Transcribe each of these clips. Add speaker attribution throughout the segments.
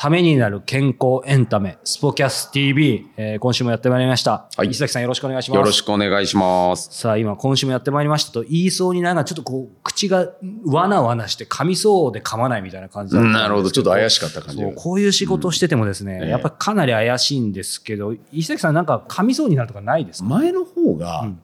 Speaker 1: ためになる健康エンタメ、スポキャス TV、えー今週もやってまいりました。
Speaker 2: はい
Speaker 1: 石崎さんよろしくお願いします。
Speaker 2: よろしくお願いします。
Speaker 1: さあ、今、今週もやってまいりましたと言いそうにながら、ちょっとこう、口がわなわなして噛みそうで噛まないみたいな感じだったんですけ
Speaker 2: なるほど、ちょっと怪しかった感じが
Speaker 1: そう、こういう仕事をしててもですね、
Speaker 2: ええ
Speaker 1: やっぱりかなり怪しいんですけど、石崎さんなんか噛みそうになるとかないですか？
Speaker 2: 前の方
Speaker 1: う
Speaker 2: が
Speaker 1: ん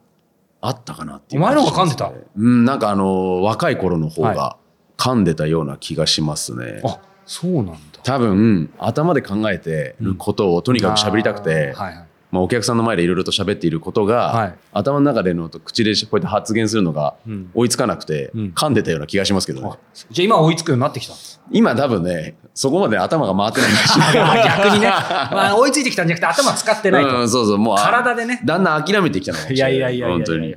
Speaker 2: あったかなっていう
Speaker 1: お前の方が
Speaker 2: 感じしますねうん、なんかあの、若い頃の方
Speaker 1: は
Speaker 2: が噛んでたような気がしますね。
Speaker 1: あ、そうなんだ。
Speaker 2: 多分、頭で考えてることをとにかく喋りたくて、
Speaker 1: あーはいはい。
Speaker 2: まあ、お客さんの前でいろいろと喋っていることが、
Speaker 1: はい
Speaker 2: 頭の中でのと口でこうやって発言するのが
Speaker 1: うん
Speaker 2: 追いつかなくて、
Speaker 1: うん
Speaker 2: 噛んでたような気がしますけどね。
Speaker 1: あじゃあ今追いつくようになってきた。
Speaker 2: 今多分ね、そこまで頭が回ってない。
Speaker 1: 逆にね、まあ、追いついてきたんじゃなくて頭使ってないと。
Speaker 2: うん、そうそう、もうあ
Speaker 1: 体でね
Speaker 2: だんだん諦めてきたのかもし
Speaker 1: い
Speaker 2: れない。
Speaker 1: やいやいやいやいや
Speaker 2: 本当に。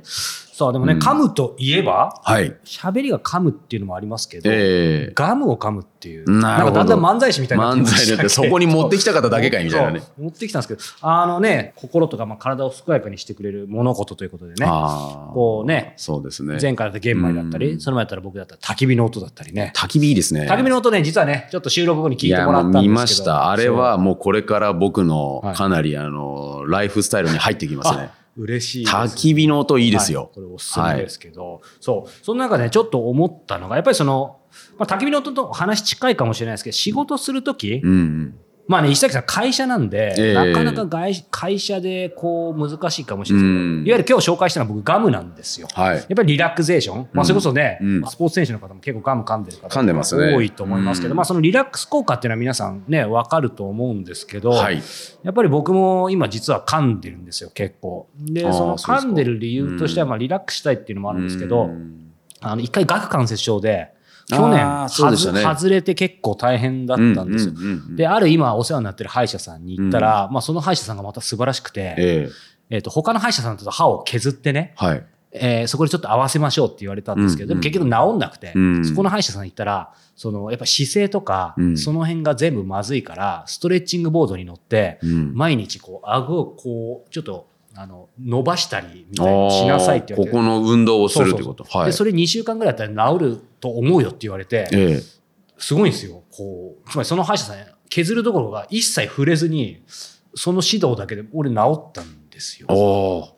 Speaker 1: さあでもね、
Speaker 2: うん
Speaker 1: 噛むといえば
Speaker 2: はい。
Speaker 1: 喋りが噛むっていうのもありますけど、
Speaker 2: ええ
Speaker 1: ガムを噛むっていう
Speaker 2: なるほど
Speaker 1: んかだんだん漫才師みたいにな
Speaker 2: 漫才だってそこに持ってきた方だけかいみたいなね。
Speaker 1: 持ってきたんですけどあのね心とかまあ体を健やかにしてくれる物事ということでね。こうね
Speaker 2: そうですね。
Speaker 1: 前回だったら玄米だったり、
Speaker 2: うん
Speaker 1: その前だったら僕だったら焚き火の音だったりね
Speaker 2: 焚き火いいですね。
Speaker 1: 焚き火の音ね実はねちょっと収録後に聞いて
Speaker 2: や
Speaker 1: もらったんですけど
Speaker 2: 見ました。あれはもうこれから僕の
Speaker 1: はい
Speaker 2: かなりあの、ライフスタイルに入ってきますね
Speaker 1: あ。嬉しいです
Speaker 2: 焚き火の音いいです
Speaker 1: はい
Speaker 2: よ。
Speaker 1: これおすすめですけど、そうその中でねちょっと思ったのがやっぱりその、まあ、焚き火の音と話近いかもしれないですけど仕事するとき、
Speaker 2: うんうん。
Speaker 1: まあね石崎さん会社なんで、
Speaker 2: ええ。
Speaker 1: なかなか外会社でこう難しいかもしれない。ですけど、
Speaker 2: うん。
Speaker 1: いわゆる今日紹介したのは僕ガムなんですよ。
Speaker 2: はい。
Speaker 1: やっぱりリラクゼーション、まあ、それこそね、
Speaker 2: うん。
Speaker 1: スポーツ選手の方も結構ガム噛んでる方
Speaker 2: ね。
Speaker 1: 多いと思いますけど、
Speaker 2: うん。
Speaker 1: まあ、そのリラックス効果っていうのは皆さんね分かると思うんですけど、
Speaker 2: はい。
Speaker 1: やっぱり僕も今実は噛んでるんですよ結構。でその噛んでる理由としてはまあリラックスしたいっていうのもあるんですけど、
Speaker 2: うん。
Speaker 1: あの一回顎関節症で去年。
Speaker 2: あーそうでしたね。
Speaker 1: はず外れて結構大変だったんですよ。
Speaker 2: うんうんうんうん。
Speaker 1: である今お世話になってる歯医者さんに行ったら、まあ、その歯医者さんがまた素晴らしくて、
Speaker 2: ええ。
Speaker 1: えー、と他の歯医者さんと歯を削ってね、
Speaker 2: はい。
Speaker 1: えーそこでちょっと合わせましょうって言われたんですけど、
Speaker 2: うん。うん
Speaker 1: でも結局治んなくて、
Speaker 2: うん。
Speaker 1: そこの歯医者さん行ったらそのやっぱ姿勢とか、
Speaker 2: うん。
Speaker 1: その辺が全部まずいからストレッチングボードに乗って、
Speaker 2: うん。
Speaker 1: 毎日こう顎をこうちょっとあの伸ばしたりみたいにしなさいって言われて。
Speaker 2: ここの運動をするってこと。はい。
Speaker 1: でそれ2週間ぐらいだったら治ると思うよって言われて、
Speaker 2: ええ。
Speaker 1: すごいんですよ。こう、つまりその歯医者さん、削るどころが一切触れずに、その指導だけで俺治ったんですよ。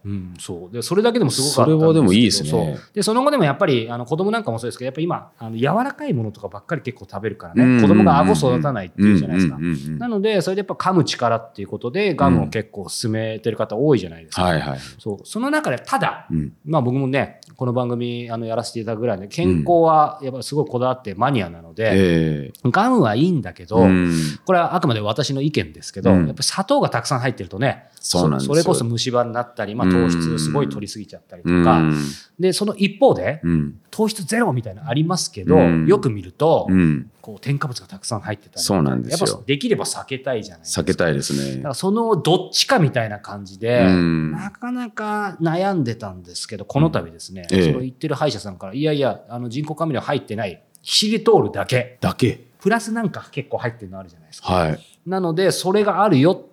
Speaker 1: うん、そう。で、それだけでもすごかったん
Speaker 2: それはでもいいですね
Speaker 1: で、その後でもやっぱり、あの、子供なんかもそうですけど、やっぱり今、あの、柔らかいものとかばっかり結構食べるからね、
Speaker 2: うんうんうん
Speaker 1: 子供が顎育たないっていうじゃないですか
Speaker 2: うん。うんうんうん
Speaker 1: なので、それでやっぱ噛む力っていうことで、ガムを結構進めてる方多いじゃないですか。
Speaker 2: はいはい。
Speaker 1: そう。その中で、ただ、
Speaker 2: うん。
Speaker 1: まあ僕もね、この番組あのやらせていただくぐらいで、健康はやっぱりすごいこだわってマニアなので、
Speaker 2: ええ。
Speaker 1: ガムはいいんだけど、
Speaker 2: うん
Speaker 1: これはあくまで私の意見ですけど、
Speaker 2: うん
Speaker 1: やっぱり砂糖がたくさん入ってるとね、
Speaker 2: そうなんですよ
Speaker 1: それこそ虫歯になったり、まあ、糖質すごい取りすぎちゃったりと
Speaker 2: う
Speaker 1: か、
Speaker 2: ん。
Speaker 1: で、その一方で、
Speaker 2: うん。
Speaker 1: 糖質ゼロみたいなのありますけど、
Speaker 2: うん
Speaker 1: よく見ると、
Speaker 2: うん。
Speaker 1: こう添加物がたくさん入ってたり
Speaker 2: そうなんですよ
Speaker 1: やっぱできれば避けたいじゃないですか。
Speaker 2: 避けたいですね
Speaker 1: だか。らそのどっちかみたいな感じで、
Speaker 2: うん
Speaker 1: なかなか悩んでたんですけど、この度ですね、
Speaker 2: ええ
Speaker 1: その言ってる歯医者さんから、いやいや、あの人工甘味料入ってない、キシリトールだけ、
Speaker 2: だけ。
Speaker 1: プラスなんか結構入ってるのあるじゃないですか。
Speaker 2: はい。
Speaker 1: なので、それがあるよって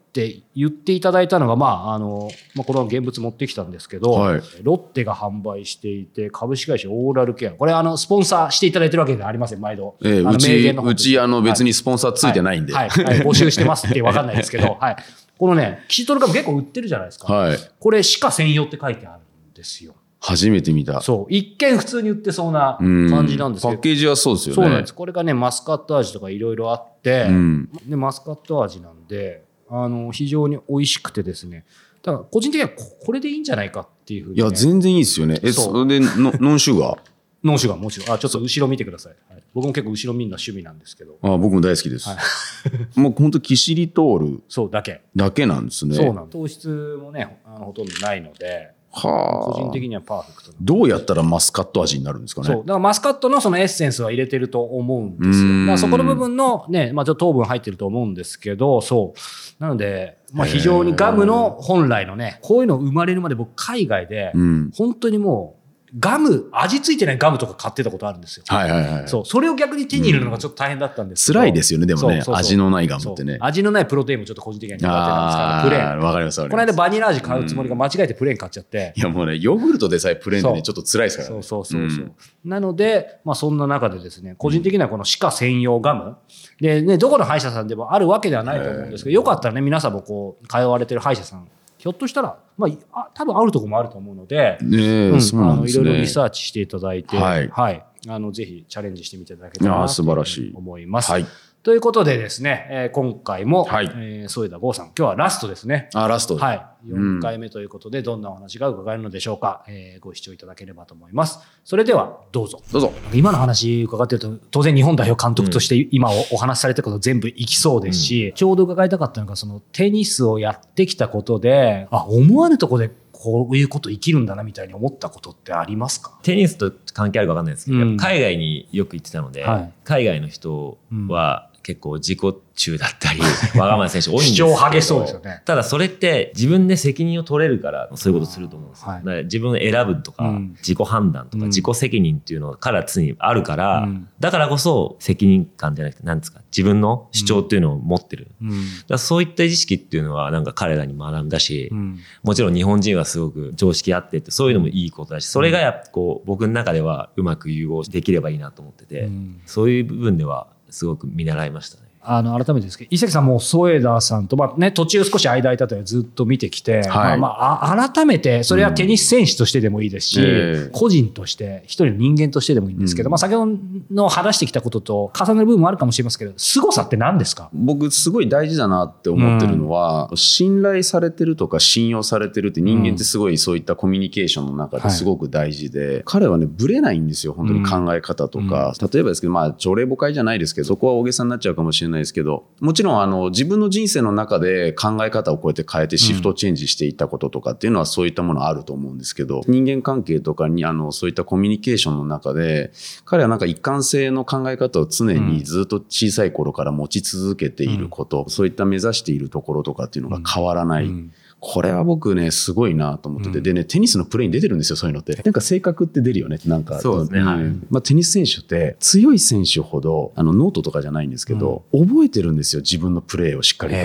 Speaker 1: 言っていただいたのが、まあ、あの、まあ、この現物持ってきたんですけど、
Speaker 2: はい
Speaker 1: ロッテが販売していて、株式会社オーラルケア。これ、あの、スポンサーしていただいてるわけではありません、毎度。
Speaker 2: ええうち、うち、あの、別
Speaker 1: に
Speaker 2: にスポンサーついてないんで。
Speaker 1: はい、はいはい募集してますってわかんないですけど、はい。このね、キシトルガム結構売ってるじゃないですか。
Speaker 2: はい。
Speaker 1: これ、歯科専用って書いてあるんですよ。
Speaker 2: 初めて見た。
Speaker 1: そう。一見普通に売ってそうな
Speaker 2: うん
Speaker 1: 感じなんですけど
Speaker 2: パッ。ケージはそうですよね。
Speaker 1: そうなんです。これがね、マスカット味とかいろいろあって、
Speaker 2: うん。
Speaker 1: で、マスカット味なんで、あの、非常に美味しくてですね。だから、個人的にはここれでいいんじゃないかっていうふうに、ね。
Speaker 2: いや、全然いいですよね。え、
Speaker 1: そ
Speaker 2: れで、ノノンシュガー
Speaker 1: ノンシュガーもちろん。あ、ちょっと後ろ見てください。はい、僕も結構後ろ見るの趣味なんですけど。
Speaker 2: あ僕も大好きです。
Speaker 1: はい
Speaker 2: もう本当キシリトール
Speaker 1: そうだけ。
Speaker 2: だけなんですね。
Speaker 1: そうなんです糖質もね、あのほとんどないので、
Speaker 2: はあ。
Speaker 1: 個人的にはパーフェクトな
Speaker 2: どうやったらマスカット味になるんですかね？
Speaker 1: そう。だからマスカットのそのエッセンスは入れてると思うんですよ。だからそこの部分のね、まあちょっと糖分入ってると思うんですけど、そう。なので、まあ非常にガムの本来のね、こういうの生まれるまで僕海外で、
Speaker 2: うん。
Speaker 1: 本当にもう、ガム、味ついてないガムとか買ってたことあるんですよ。
Speaker 2: はいはいはい。
Speaker 1: そう。それを逆に手に入れるのがちょっと大変だったんですけど
Speaker 2: 辛いですよね、でもね
Speaker 1: そうそう。そう
Speaker 2: 味のないガムってね。
Speaker 1: 味のないプロテインもちょっと個人的には苦手なんですから、プレーン。
Speaker 2: わかりますわかり
Speaker 1: この間。バニラ味買うつもりが間違えてプレーン買っちゃって。
Speaker 2: いやもうね、ヨーグルトでさえプレーンでね、ち
Speaker 1: そ
Speaker 2: ょっと辛いですからね。
Speaker 1: そうそうそうそう、
Speaker 2: ん
Speaker 1: なので、まあそんな中でですね、個人的にはこの歯科専用ガム。でね、どこの歯医者さんでもあるわけではないと思うんですけど、よかったらね、皆さんもこう、通われてる歯医者さん、ひょっとしたら、まあ、あ多分あるところもあると思うので、
Speaker 2: ねえ、
Speaker 1: うん
Speaker 2: そうなんですね。
Speaker 1: あのいろいろリサーチしていただいて、
Speaker 2: はい
Speaker 1: あのぜひチャレンジしてみていただけたらなと
Speaker 2: 素晴らしい
Speaker 1: 思います。
Speaker 2: はい。
Speaker 1: ということでですね、えー今回も、
Speaker 2: はい
Speaker 1: えー添田剛さん、今日はラストですね。
Speaker 2: あ、ラスト。
Speaker 1: はい。
Speaker 2: うん
Speaker 1: 4回目ということで、どんなお話が伺えるのでしょうか、えーご視聴いただければと思います。それでは、どうぞ。
Speaker 2: どうぞ。
Speaker 1: 今の話伺ってると、当然日本代表監督として今おお話しされたこと全部いきそうですし、ちょうど伺いたかったのが、そのテニスをやってきたことで、あ、思わぬところでこういうこと生きるんだなみたいに思ったことってありますか？
Speaker 3: テニスと関係あるか分かんないですけど、
Speaker 1: うん
Speaker 3: 海外によく行ってたので、
Speaker 1: はい
Speaker 3: 海外の人は結構自己中だったり、わがままな選手多いんです
Speaker 1: 主
Speaker 3: けど。
Speaker 1: 張激しそうですよね。
Speaker 3: ただそれって自分で責任を取れるからそういうことすると思うんですよ。
Speaker 1: はい。
Speaker 3: 自分を選ぶとか、
Speaker 1: うん。
Speaker 3: 自己判断とか
Speaker 1: うん。
Speaker 3: 自己責任っていうのから常にあるから、
Speaker 1: うん。
Speaker 3: だからこそ責任感じゃなくて何ですか自分の主張っていうのを持ってる。
Speaker 1: うん。
Speaker 3: だそういった意識っていうのはなんか彼らに学んだし、
Speaker 1: うん。
Speaker 3: もちろん日本人はすごく常識あってってそういうのもいいことだしそれがやっぱこう僕の中ではうまく融合できればいいなと思ってて、
Speaker 1: うん。
Speaker 3: そういう部分ではすごく見習いましたね。
Speaker 1: あの改めてですけど、伊崎さんも添田さんと、まあね、途中少し間空いたというのはずっと見てきて、まあまあ、あ改めて、それはテニス選手としてでもいいですし、
Speaker 2: うんええ。
Speaker 1: 個人として、一人の人間としてでもいいんですけど、
Speaker 2: うん。
Speaker 1: まあ先ほどの話してきたことと重なる部分もあるかもしれませんけど、凄さって何ですか？
Speaker 2: 僕すごい大事だなって思ってるのは、信頼されてるとか信用されてるって人間ってすごいそういったコミュニケーションの中ですごく大事で、彼はねブレないんですよ本当に考え方とか、例えばですけどまあ朝礼誤解じゃないですけどそこは大げさになっちゃうかもしれないですけどもちろんあの自分の人生の中で考え方をこうやって変えてシフトチェンジしていったこととかっていうのはそういったものあると思うんですけど人間関係とかにあのそういったコミュニケーションの中で彼はなんか一貫性の考え方を常にずっと小さい頃から持ち続けていること、そういった目指しているところとかっていうのが変わらない。
Speaker 1: うん
Speaker 2: これは僕ね、すごいなと思ってて、でね、テニスのプレーに出てるんですよ、そういうのって。なんか性格って出るよね、なんか。
Speaker 3: そうですねはい。
Speaker 2: まあ、テニス選手って、強い選手ほど、あの、ノートとかじゃないんですけど、覚えてるんですよ、自分のプレーをしっかりと。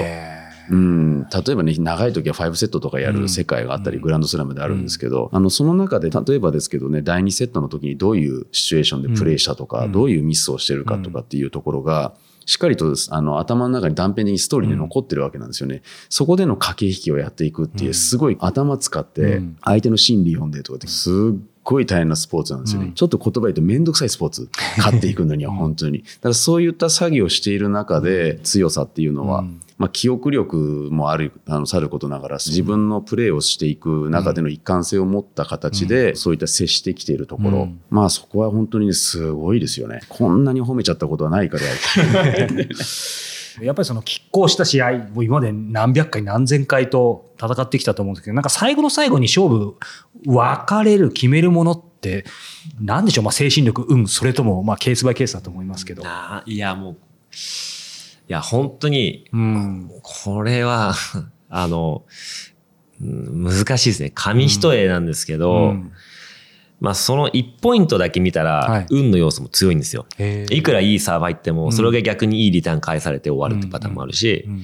Speaker 2: うん、例えばね、長い時は5セットとかやる世界があったり、グランドスラムであるんですけど、あの、その中で、例えばですけどね、第2セットの時にどういうシチュエーションでプレーしたとか、どういうミスをしてるかとかっていうところが、しっかりとあの頭の中に断片的にストーリーで残ってるわけなんですよね。そこでの駆け引きをやっていくっていう、すごい頭使って
Speaker 1: うん、
Speaker 2: 相手の心理読んでとかって、すっごい大変なスポーツなんですよね。
Speaker 1: うん
Speaker 2: ちょっと言葉言うとめんどくさいスポーツ。勝っていくのには本当に。だからそういった作業をしている中で、強さっていうのは、
Speaker 1: うん
Speaker 2: まあ、記憶力もある、あの、さることながら、自分のプレーをしていく中での一貫性を持った形で、そういった接してきているところ、
Speaker 1: うん。
Speaker 2: まあ、そこは本当にね、すごいですよね。こんなに褒めちゃったことはないからや。
Speaker 1: っぱりその拮抗した試合、もう今まで何百回何千回と戦ってきたと思うんですけど、なんか最後の最後に勝負分かれる、決めるものって、なんでしょう、まあ精神力、うん、それともまあケースバイケースだと思いますけど。
Speaker 3: いやもういや本当に
Speaker 1: うん。
Speaker 3: これは あのうん難しいですね。紙一重なんですけど、
Speaker 1: うん。
Speaker 3: まあその1ポイントだけ見たら、
Speaker 1: はい。
Speaker 3: 運の要素も強いんですよ。
Speaker 1: へー。
Speaker 3: いくらいいサーバー入っても、
Speaker 1: ん。
Speaker 3: それが逆にいいリターン返されて終わるってパターンもあるし、
Speaker 1: うん。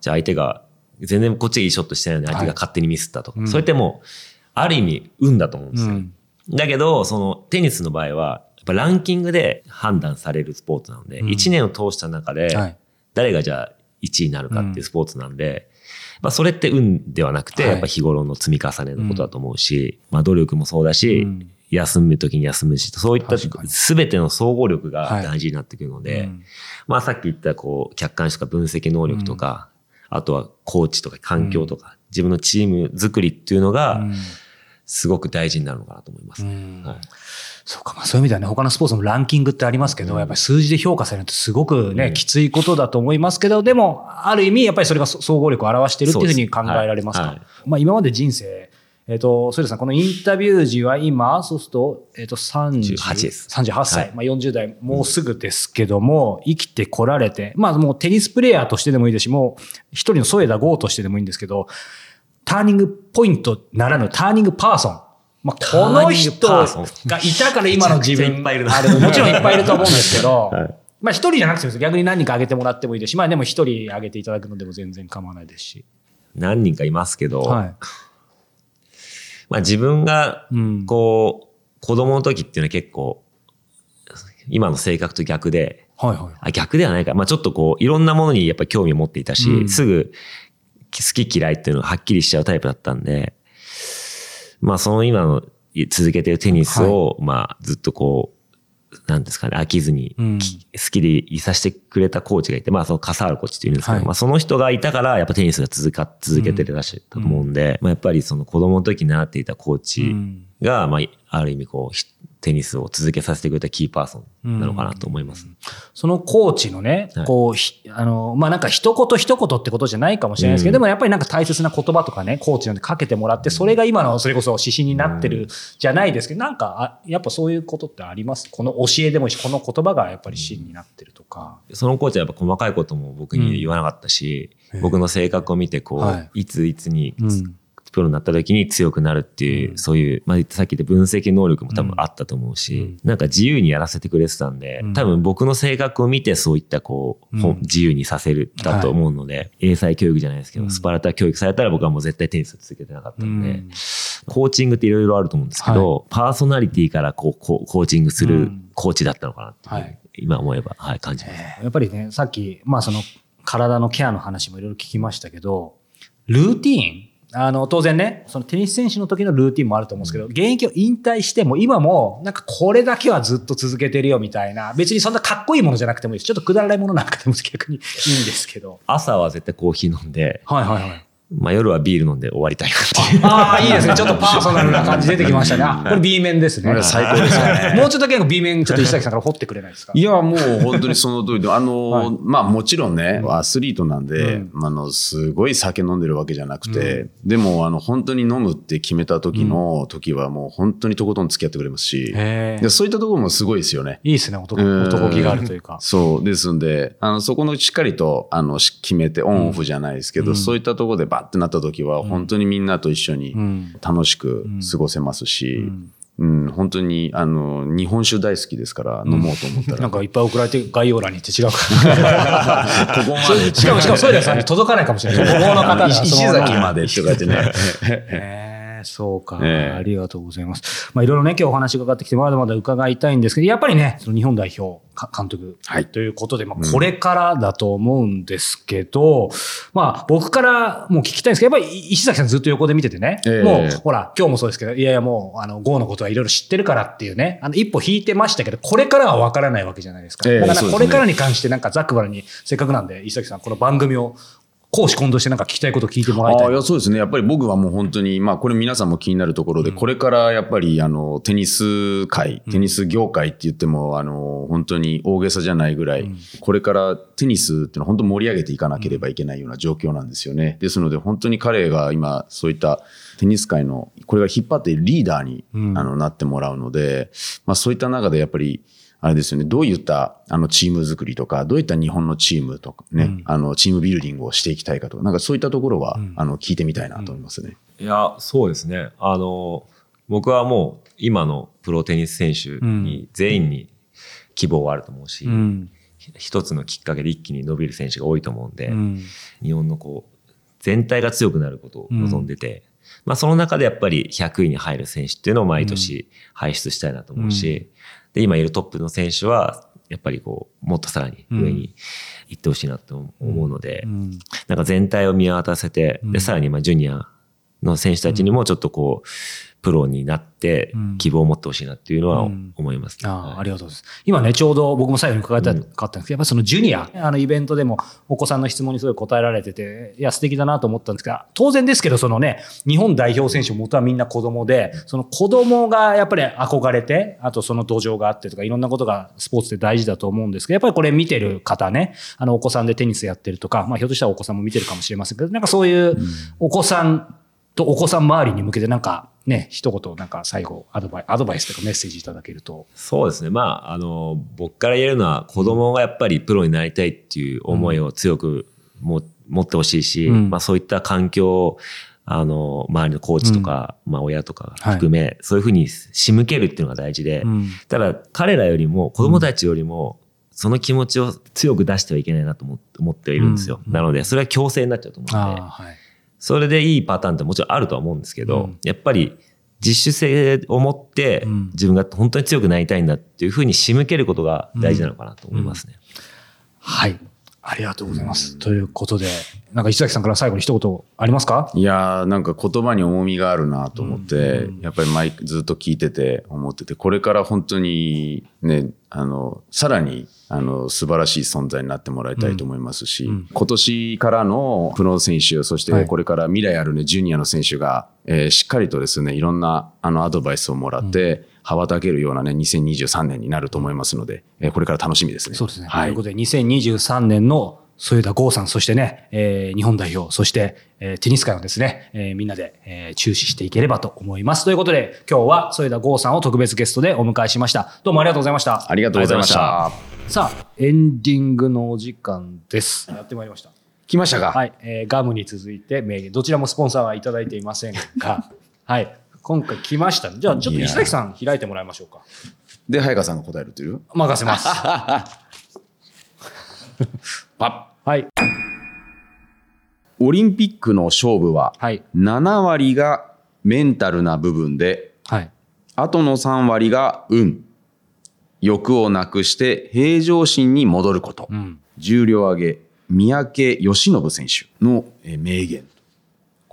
Speaker 3: じゃあ相手が、全然こっちがいいショットしてないのに相手が勝手にミスったと。か、
Speaker 1: はい
Speaker 3: それってもう、ある意味運だと思うんですよ。
Speaker 1: うん。
Speaker 3: だけど、そのテニスの場合は、やっぱランキングで判断されるスポーツなので、
Speaker 1: うん。
Speaker 3: 1年を通した中で、
Speaker 1: はい
Speaker 3: 誰がじゃあ1位になるかっていうスポーツなんで、まあそれって運ではなくて、
Speaker 1: はい。
Speaker 3: やっぱ日頃の積み重ねのことだと思うし、まあ努力もそうだし、
Speaker 1: うん。
Speaker 3: 休む時に休むし、そういった全ての総合力
Speaker 1: はい。
Speaker 3: が大事になってくるので、
Speaker 1: うん。
Speaker 3: まあさっき言ったこう客観視とか分析能力とか、あとはコーチとか環境とか、自分のチーム作りっていうのが
Speaker 1: うん
Speaker 3: すごく大事になるのかなと思います。
Speaker 1: うん。
Speaker 3: はい。
Speaker 1: そうか、まあそういう意味ではね、他のスポーツもランキングってありますけど、やっぱり数字で評価されるのってすごくね、きついことだと思いますけど、でも、ある意味、やっぱりそれがそ総合力を表してるっていうふうに考えられますか？
Speaker 3: そうですはい。
Speaker 1: まあ今まで人生、えっ、と、それさん、このインタビュー時は今、そうすると、えっ、と、30
Speaker 3: 38です。
Speaker 1: 38歳、
Speaker 3: はい。
Speaker 1: まあ40代、もうすぐですけども、生きてこられて、まあもうテニスプレイヤーとしてでもいいですし、もう一人の添田剛としてでもいいんですけど、ターニングポイントならぬターニングパーソン。まあ、この人がいたから今の自分もちろんいっぱいいると思うんですけど、
Speaker 3: はい
Speaker 1: まあ一人じゃなくても逆に何人か挙げてもらってもいいですし、まあでも一人挙げていただくのでも全然構わないですし。
Speaker 3: 何人かいますけど、
Speaker 1: はい。
Speaker 3: まあ自分が
Speaker 1: うん、
Speaker 3: こう、子供の時っていうのは結構、今の性格と逆で、
Speaker 1: はいはい。
Speaker 3: あ逆ではないか。まあちょっとこう、いろんなものにやっぱり興味を持っていたし、
Speaker 1: うん
Speaker 3: すぐ好き嫌いっていうのがはっきりしちゃうタイプだったんで、まあその今の続けてるテニスを、まあずっとこう、なんですかね、飽きずに、
Speaker 1: うん。
Speaker 3: き好きでいさせてくれたコーチがいて、まあそのカサールコーチっていうんですけど、
Speaker 1: はい。
Speaker 3: まあその人がいたから、やっぱテニスが続か、続けてるらしいと思うんで、まあやっぱりその子供の時に習っていたコーチ
Speaker 1: うん。
Speaker 3: が、まあある意味こう、ひテニスを続けさせてくれたキーパーソンなのかなと思います。
Speaker 1: そのコーチのね、
Speaker 3: はい。
Speaker 1: こう、ひあの、まあ、なんか一言一言ってことじゃないかもしれないですけど、
Speaker 3: うん。
Speaker 1: でもやっぱりなんか大切な言葉とかね、コーチなかけてもらって、それが今のそれこそ指針になってるじゃないですけど、なんか、あやっぱそういうことってあります？この教えでもいいし、この言葉がやっぱり指針になってるとか。
Speaker 3: そのコーチはやっぱ細かいことも僕に言わなかったし、
Speaker 1: うん。
Speaker 3: 僕の性格を見てこう、、
Speaker 1: はい
Speaker 3: ついつに
Speaker 1: うん
Speaker 3: プロになった時に強くなるっていう、
Speaker 1: うん。
Speaker 3: そういう、まあ、さっき言った分析能力も多分あったと思うし、
Speaker 1: うん。
Speaker 3: なんか自由にやらせてくれてたんで、
Speaker 1: うん。
Speaker 3: 多分僕の性格を見てそういったこう、自由にさせるだと思うので、英才教育じゃないですけど、
Speaker 1: うん。
Speaker 3: スパルタ教育されたら僕はもう絶対テニスを続けてなかったんで、
Speaker 1: うん。
Speaker 3: コーチングっていろいろあると思うんですけど、パーソナリティからこうこうコーチングする
Speaker 1: うん。
Speaker 3: コーチだったのかなって今思えば、はい、感じます。
Speaker 1: やっぱりね、さっき、まあその体のケアの話もいろいろ聞きましたけど、ルーティーンあの、当然ね、そのテニス選手の時のルーティンもあると思うんですけど、現役を引退しても今も、なんかこれだけはずっと続けてるよみたいな、別にそんなかっこいいものじゃなくてもいいです。ちょっとくだらないものなんかでも逆にいいんですけど。
Speaker 3: 朝は絶対コーヒー飲んで、
Speaker 1: はいはいはい。
Speaker 3: まあ夜はビール飲んで終わりたいなっていう。
Speaker 1: ああ、いいですね。ちょっとパーソナルな感じ出てきましたね。あこれ B 面ですね。
Speaker 2: これ最高ですよね
Speaker 1: もうちょっと結構 B 面、ちょっと石崎さんから掘ってくれないですか？
Speaker 2: いや、もう本当にその通りで、あの、
Speaker 1: はい
Speaker 2: まあもちろんね、アスリートなんで、
Speaker 1: うん
Speaker 2: あの、すごい酒飲んでるわけじゃなくて、でも、あの、本当に飲むって決めた時の時はもう本当にとことん付き合ってくれますし、
Speaker 1: へえ
Speaker 2: で。そういったところもすごいですよね。
Speaker 1: いいですね。男、
Speaker 2: うん
Speaker 1: 男気があるというか。
Speaker 2: そう。ですんで、あの、そこのしっかりと、あの、し決めて、オンオフじゃないですけど、
Speaker 1: うん
Speaker 2: そういったところでバッてなった時は、本当にみんなと一緒に
Speaker 1: うん。
Speaker 2: 楽しく過ごせますし、
Speaker 1: うん
Speaker 2: うん、本当に、あの、日本酒大好きですから、飲もうと思ったら。
Speaker 1: なんかいっぱい送られて概要欄にって違うか。
Speaker 2: ここまで。
Speaker 1: しかも、しかも、ソイダさんに届かないかもしれない。向 こうの方が
Speaker 2: 石崎までとかってね。
Speaker 1: そうか、
Speaker 2: ええ。
Speaker 1: ありがとうございます。まあ、いろいろね、今日お話伺ってきて、まだまだ伺いたいんですけど、やっぱりね、その日本代表か監督
Speaker 2: はい。
Speaker 1: ということで、まあ、これからだと思うんですけど、まあ、僕からもう聞きたいんですけど、やっぱり石崎さんずっと横で見ててね、
Speaker 2: ええ。
Speaker 1: もう、ほら、今日もそうですけど、いやいやもう、あの、GO のことはいろいろ知ってるからっていうね、あの、一歩引いてましたけど、これからは分からないわけじゃないですか。
Speaker 2: ええ
Speaker 1: だから、これからに関して、なんか、ザックバラに、せっかくなんで、石崎さん、この番組を、講師今度してなんか聞きたいこと聞いてもらいたい。
Speaker 2: ああいやそうですね。やっぱり僕はもう本当に、まあこれ皆さんも気になるところで、これからやっぱりあの、テニス界、テニス業界って言っても、あの、本当に大げさじゃないぐらい、これからテニスっていうのは本当盛り上げていかなければいけないような状況なんですよね。ですので本当に彼が今そういったテニス界の、これが引っ張っているリーダーに、
Speaker 1: うん。
Speaker 2: あのなってもらうので、まあそういった中でやっぱり、あれですよね、どういったあのチーム作りとか、どういった日本のチームとかね、
Speaker 1: うん。
Speaker 2: あのチームビルディングをしていきたいかとか、なんかそういったところは、
Speaker 1: うん。
Speaker 2: あの聞いてみたいなと思いますね。
Speaker 3: いや、そうですね。あの、僕はもう今のプロテニス選手に全員に希望はあると思うし、
Speaker 1: うん。
Speaker 3: 一つのきっかけで一気に伸びる選手が多いと思うんで、
Speaker 1: うん。
Speaker 3: 日本のこう、全体が強くなることを望んでて、まあその中でやっぱり100位に入る選手っていうのを毎年輩出したいなと思うし、で、今いるトップの選手は、やっぱりこう、もっとさらに上に行ってほしいなと思うので、
Speaker 1: うん。
Speaker 3: なんか全体を見渡せて、
Speaker 1: うん。
Speaker 3: で、さらにまあジュニアの選手たちにもちょっとこう、プロになって
Speaker 1: うん。
Speaker 3: 希望を持ってほしいなっていうのは
Speaker 1: うん。
Speaker 3: 思います、
Speaker 1: ああ
Speaker 3: はい。
Speaker 1: ありがとうございます。今ね、ちょうど僕も最後に伺いたかったん。ですけど、やっぱりそのジュニア、あのイベントでもお子さんの質問にすごい答えられてて、いや、素敵だなと思ったんですが、当然ですけど、そのね、日本代表選手も元はみんな子供で、その子供がやっぱり憧れて、あとその土壌があってとか、いろんなことがスポーツで大事だと思うんですけど、やっぱりこれ見てる方ね、あのお子さんでテニスやってるとか、まあひょっとしたらお子さんも見てるかもしれませんけど、なんかそういうお子さんとお子さん周りに向けてなんかね、一言なんか最後アドバイアドバイスとかメッセージいただけると。
Speaker 3: そうですね。まあ、あの、僕から言えるのは子供がやっぱりプロになりたいっていう思いを強くも、持ってほしいし、
Speaker 1: うん
Speaker 3: まあそういった環境を、あの、周りのコーチとか、まあ親とか含め、そういうふうに仕向けるっていうのが大事で、
Speaker 1: うん
Speaker 3: ただ彼らよりも子供たちよりも、その気持ちを強く出してはいけないなと思思ってはいるんですよ。
Speaker 1: うん
Speaker 3: なので、それは強制になっちゃうと思うので、
Speaker 1: あーはい。
Speaker 3: それでいいパターンってもちろんあるとは思うんですけど、
Speaker 1: うん
Speaker 3: やっぱり自主性を持って
Speaker 1: うん
Speaker 3: 自分が本当に強くなりたいんだっていうふうに仕向けることが大事なのかなと思いますね。
Speaker 1: はい。ありがとうございます。ということで、なんか石崎さんから最後に一言ありますか？
Speaker 2: いやーなんか言葉に重みがあるなと思って、
Speaker 1: うん。
Speaker 2: やっぱり毎ずっと聞いてて思っててこれから本当にねあのさらにあの素晴らしい存在になってもらいたいと思いますし、
Speaker 1: うん。
Speaker 2: 今年からのプロ選手そし
Speaker 1: はい。
Speaker 2: てこれから未来あるねジュニアの選手が、えーしっかりとですねいろんなあのアドバイスをもらって、羽ばたけるようなね2023年になると思いますので、えーこれから楽しみですね。
Speaker 1: そうですね。
Speaker 2: はい
Speaker 1: ということで、2023年の添田剛さん、そしてね、えー日本代表、そして、えーテニス界をですね、えーみんなで、えー注視していければと思います。ということで、今日は添田剛さんを特別ゲストでお迎えしました。どうもありがとうございました。
Speaker 2: ありがとうございました。
Speaker 3: あり
Speaker 1: さあ、エンディングのお時間です。やってまいりました。
Speaker 2: 来ましたか、
Speaker 1: はい、えーガムに続いて名言、どちらもスポンサーはいただいていませんが、はい、今回来ました。じゃあ、ちょっと石崎さん開いてもらいましょうか。
Speaker 2: で早川さんが答えるっていう？
Speaker 1: 任せます。
Speaker 2: パ
Speaker 1: はい、
Speaker 2: ッオリンピックの勝負は
Speaker 1: はい、
Speaker 2: 7割がメンタルな部分で
Speaker 1: はい。
Speaker 2: あとの3割が運欲をなくして平常心に戻ること、
Speaker 1: うん。
Speaker 2: 重量上げ三宅義信選手のえー名言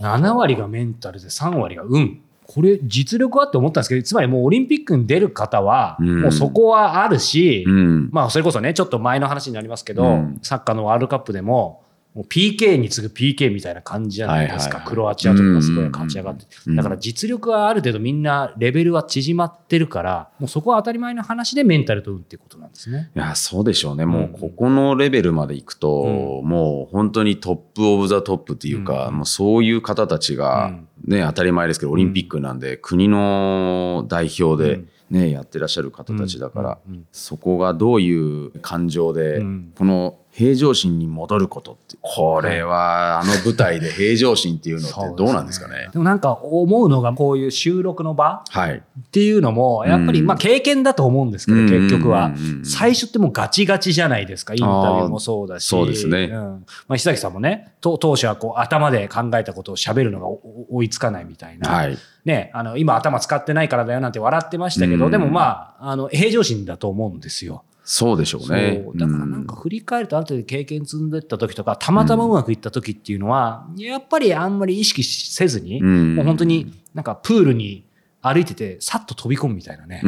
Speaker 1: 7割がメンタルで3割が運。これ実力はって思ったんですけど、つまりもうオリンピックに出る方は、
Speaker 2: うん。
Speaker 1: もうそこはあるし、
Speaker 2: うん。
Speaker 1: まあそれこそね、ちょっと前の話になりますけど、
Speaker 2: うん。
Speaker 1: サッカーのワールドカップでも、もう PK に次ぐ PK みたいな感じじゃないですか。
Speaker 2: はいはいはい。
Speaker 1: クロアチアとかがすごい勝ち上がって。
Speaker 2: うん
Speaker 1: だから実力はある程度みんなレベルは縮まってるから、もうそこは当たり前の話でメンタルと運っていうことなんですね。
Speaker 2: いやそうでしょうね、も
Speaker 1: うん。
Speaker 2: うここのレベルまでいくと、もう本当にトップ・オブ・ザ・トップっていうか、
Speaker 1: うん。
Speaker 2: もうそういう方たちが、
Speaker 1: うん。
Speaker 2: ね、当たり前ですけど、オリンピックなんで、国の代表で、ねやってらっしゃる方たちだから、
Speaker 1: うんうん。
Speaker 2: そこがどういう感情で、
Speaker 1: うん。
Speaker 2: この平常心に戻ることって、これはあの舞台で平常心っていうのってどうなんですかね？
Speaker 1: でもなんか思うのがこういう収録の場
Speaker 2: はい。
Speaker 1: っていうのもやっぱり
Speaker 2: うん
Speaker 1: まあ経験だと思うんですけど、
Speaker 2: うん。
Speaker 1: 結局は。最初ってもうガチガチじゃないですかインタビューもそうだし。
Speaker 2: そうですね。
Speaker 1: ん。まあ、久崎さんもねと当初はこう頭で考えたことを喋るのが追いつかないみたいな、
Speaker 2: はい。
Speaker 1: ね、あの今頭使ってないからだよなんて笑ってましたけど、
Speaker 2: うん。
Speaker 1: でもまああの平常心だと思うんですよ。
Speaker 2: そうでしょうね。
Speaker 1: そう。だからなんか振り返るとある程度経験積んでった時とかたまたまうまくいった時っていうのは、やっぱりあんまり意識せずに、
Speaker 2: うん。
Speaker 1: もう本当になんかプールに歩いててさっと飛び込むみたいなね。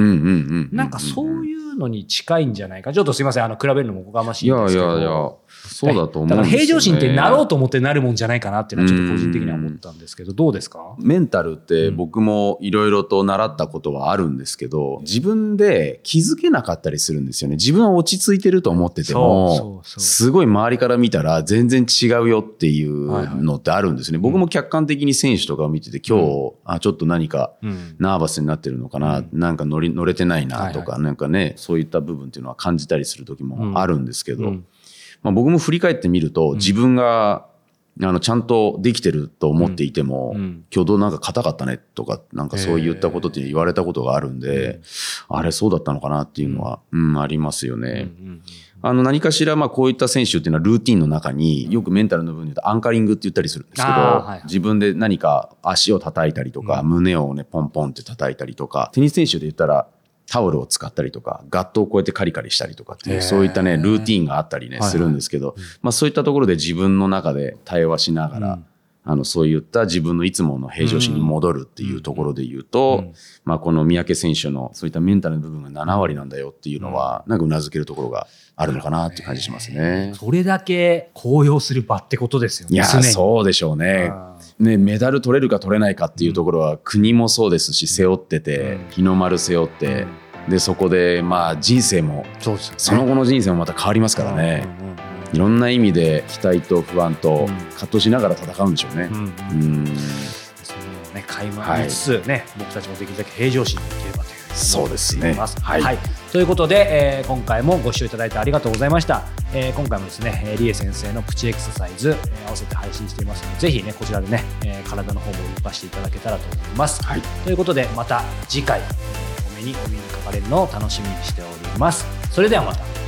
Speaker 1: なんかそういうのに近いんじゃないか。ちょっとすいません。あの比べるのもおこがまし
Speaker 2: いやい
Speaker 1: いんですけど。
Speaker 2: やいや、そうだと思うんですよ、ね。
Speaker 1: だから平常心ってなろうと思ってなるもんじゃないかなっていうのはちょっと個人的には思ったんですけどどうですか？
Speaker 2: メンタルって僕もいろいろと習ったことはあるんですけど、自分で気づけなかったりするんですよね。自分は落ち着いてると思ってて
Speaker 1: そう
Speaker 2: も
Speaker 1: そう、そう。
Speaker 2: すごい周りから見たら全然違うよっていうのってあるんですね。僕も客観的に選手とかを見てて、今日、あ、ちょっと何か
Speaker 1: うん。
Speaker 2: ナーバスになってるのかな、なんか乗り乗れてないなとか、
Speaker 1: はい
Speaker 2: なんかね、そういった部分っていうのは感じたりする時もあるんですけど、
Speaker 1: うん
Speaker 2: まあ、僕も振り返ってみると、自分があのちゃんとできてると思っていても、
Speaker 1: うん。うん。
Speaker 2: 今日なんか硬かったねとか、なんかそういったことって言われたことがあるんで、あれそうだったのかなっていうのは、うん、ありますよね。
Speaker 1: うんうん
Speaker 2: あの何かしらまあこういった選手っていうのはルーティンの中によくメンタルの部分で言うとアンカリングって言ったりするんですけど、
Speaker 1: あーはいはい。
Speaker 2: 自分で何か足を叩いたりとか、胸をねポンポンって叩いたりとかテニス選手で言ったらタオルを使ったりとかガットをこうやってカリカリしたりとかっていうそういったねルーティンがあったりねするんですけど、まあ、そういったところで自分の中で対話しながら、
Speaker 1: うん
Speaker 2: あのそういった自分のいつもの平常心に戻るっていうところで言うと、
Speaker 1: うん。
Speaker 2: まあ、この三宅選手のそういったメンタルの部分が7割なんだよっていうのは、なんかうなずけるところがあるのかなって感じしますね。
Speaker 1: それだけ高揚する場ってことですよね。
Speaker 2: いやそうでしょうね。
Speaker 1: あ
Speaker 2: ね。メダル取れるか取れないかっていうところは国もそうですし背負ってて、
Speaker 1: うん。
Speaker 2: 日の丸背負って、でそこでまあ人生も
Speaker 1: そ
Speaker 2: の後の人生もまた変わりますからね、いろんな意味で期待と不安と
Speaker 1: うん
Speaker 2: 葛藤しながら戦うんでしょうね
Speaker 1: う。んね垣間見つつね、僕たちもできるだけ平常心でいければという
Speaker 2: そうですね
Speaker 1: 思ってい。
Speaker 2: はい
Speaker 1: ということで、えー今回もご視聴いただいてありがとうございました。えー今回もですね、えーリエ先生のプチエクササイズ、えー合わせて配信していますので、ぜひね、こちらでね、えー体の方も動かしていただけたらと思います。
Speaker 2: はい
Speaker 1: ということで、また次回、えーお目にお目にかかれるのを楽しみにしております。それではまた。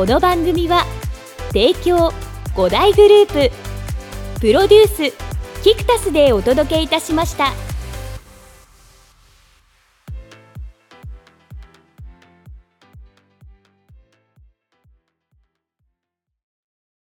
Speaker 4: この番組は提供5大グループプロデュースキクタスでお届けいたしました。